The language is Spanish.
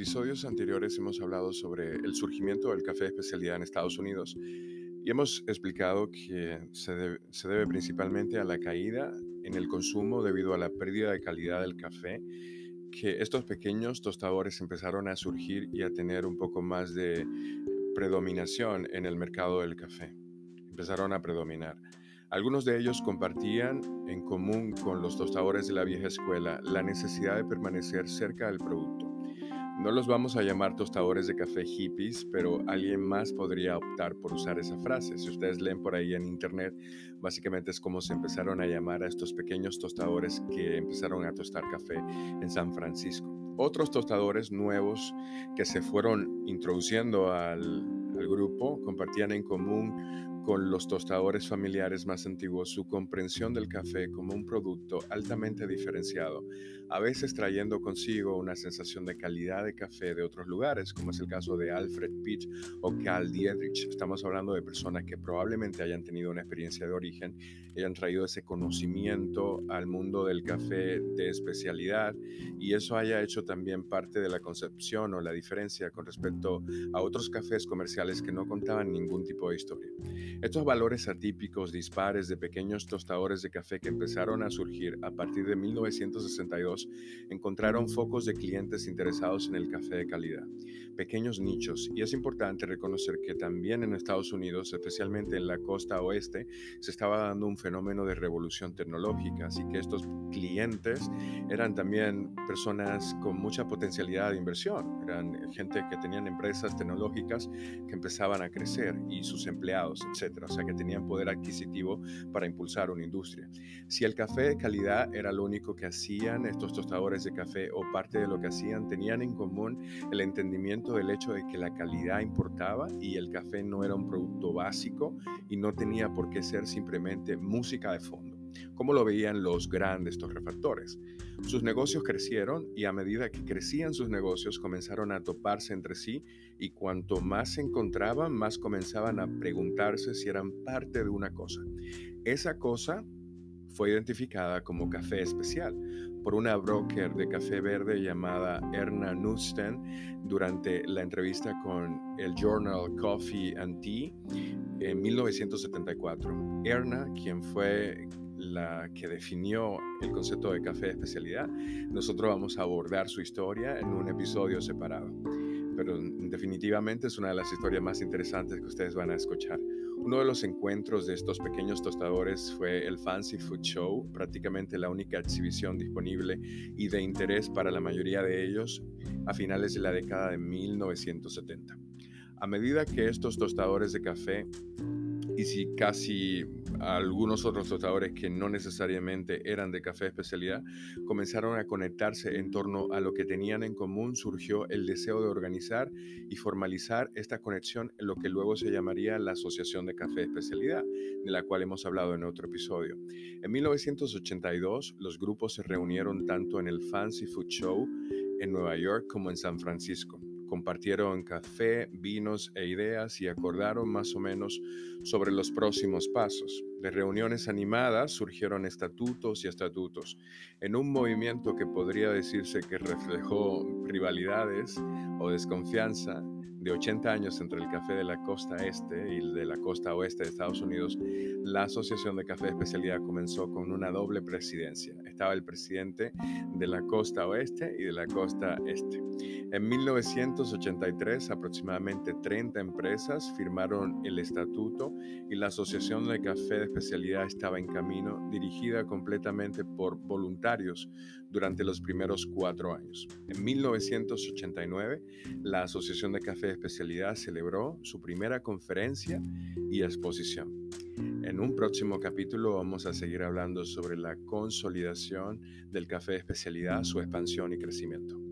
episodios anteriores hemos hablado sobre el surgimiento del café de especialidad en Estados Unidos y hemos explicado que se debe, principalmente a la caída en el consumo debido a la pérdida de calidad del café, que estos pequeños tostadores empezaron a surgir y a tener un poco más de predominación en el mercado del café. Empezaron a predominar. Algunos de ellos compartían en común con los tostadores de la vieja escuela la necesidad de permanecer cerca del producto. No los vamos a llamar tostadores de café hippies, pero alguien más podría optar por usar esa frase. Si ustedes leen por ahí en internet, básicamente es como se empezaron a llamar a estos pequeños tostadores que empezaron a tostar café en San Francisco. Otros tostadores nuevos que se fueron introduciendo al, al grupo compartían en común con los tostadores familiares más antiguos su comprensión del café como un producto altamente diferenciado, a veces trayendo consigo una sensación de calidad de café de otros lugares, como es el caso de Alfred Pitt o Carl Dietrich. Estamos hablando de personas que probablemente hayan tenido una experiencia de origen, hayan traído ese conocimiento al mundo del café de especialidad y eso haya hecho también parte de la concepción o la diferencia con respecto a otros cafés comerciales que no contaban ningún tipo de historia. Estos valores atípicos, dispares de pequeños tostadores de café que empezaron a surgir a partir de 1962 encontraron focos de clientes interesados en el café de calidad, pequeños nichos, y es importante reconocer que también en Estados Unidos, especialmente en la costa oeste, se estaba dando un fenómeno de revolución tecnológica, así que estos clientes eran también personas con mucha potencialidad de inversión, eran gente que tenían empresas tecnológicas que empezaban a crecer y sus empleados, etc o sea que tenían poder adquisitivo para impulsar una industria. Si el café de calidad era lo único que hacían estos tostadores de café o parte de lo que hacían, tenían en común el entendimiento del hecho de que la calidad importaba y el café no era un producto básico y no tenía por qué ser simplemente música de fondo. ¿Cómo lo veían los grandes torrefactores? Sus negocios crecieron y a medida que crecían sus negocios comenzaron a toparse entre sí y cuanto más se encontraban, más comenzaban a preguntarse si eran parte de una cosa. Esa cosa fue identificada como café especial por una broker de café verde llamada Erna Nusten durante la entrevista con el journal Coffee and Tea en 1974. Erna, quien fue la que definió el concepto de café de especialidad. Nosotros vamos a abordar su historia en un episodio separado, pero definitivamente es una de las historias más interesantes que ustedes van a escuchar. Uno de los encuentros de estos pequeños tostadores fue el Fancy Food Show, prácticamente la única exhibición disponible y de interés para la mayoría de ellos a finales de la década de 1970. A medida que estos tostadores de café y si casi algunos otros tostadores que no necesariamente eran de café especialidad comenzaron a conectarse en torno a lo que tenían en común, surgió el deseo de organizar y formalizar esta conexión en lo que luego se llamaría la Asociación de Café Especialidad, de la cual hemos hablado en otro episodio. En 1982, los grupos se reunieron tanto en el Fancy Food Show en Nueva York como en San Francisco compartieron café, vinos e ideas y acordaron más o menos sobre los próximos pasos. De reuniones animadas surgieron estatutos y estatutos, en un movimiento que podría decirse que reflejó rivalidades o desconfianza de 80 años entre el café de la costa este y el de la costa oeste de Estados Unidos, la Asociación de Café de Especialidad comenzó con una doble presidencia. Estaba el presidente de la costa oeste y de la costa este. En 1983, aproximadamente 30 empresas firmaron el estatuto y la Asociación de Café de Especialidad estaba en camino, dirigida completamente por voluntarios durante los primeros cuatro años. En 1989, la Asociación de Café de Especialidad celebró su primera conferencia y exposición. En un próximo capítulo vamos a seguir hablando sobre la consolidación del café de especialidad, su expansión y crecimiento.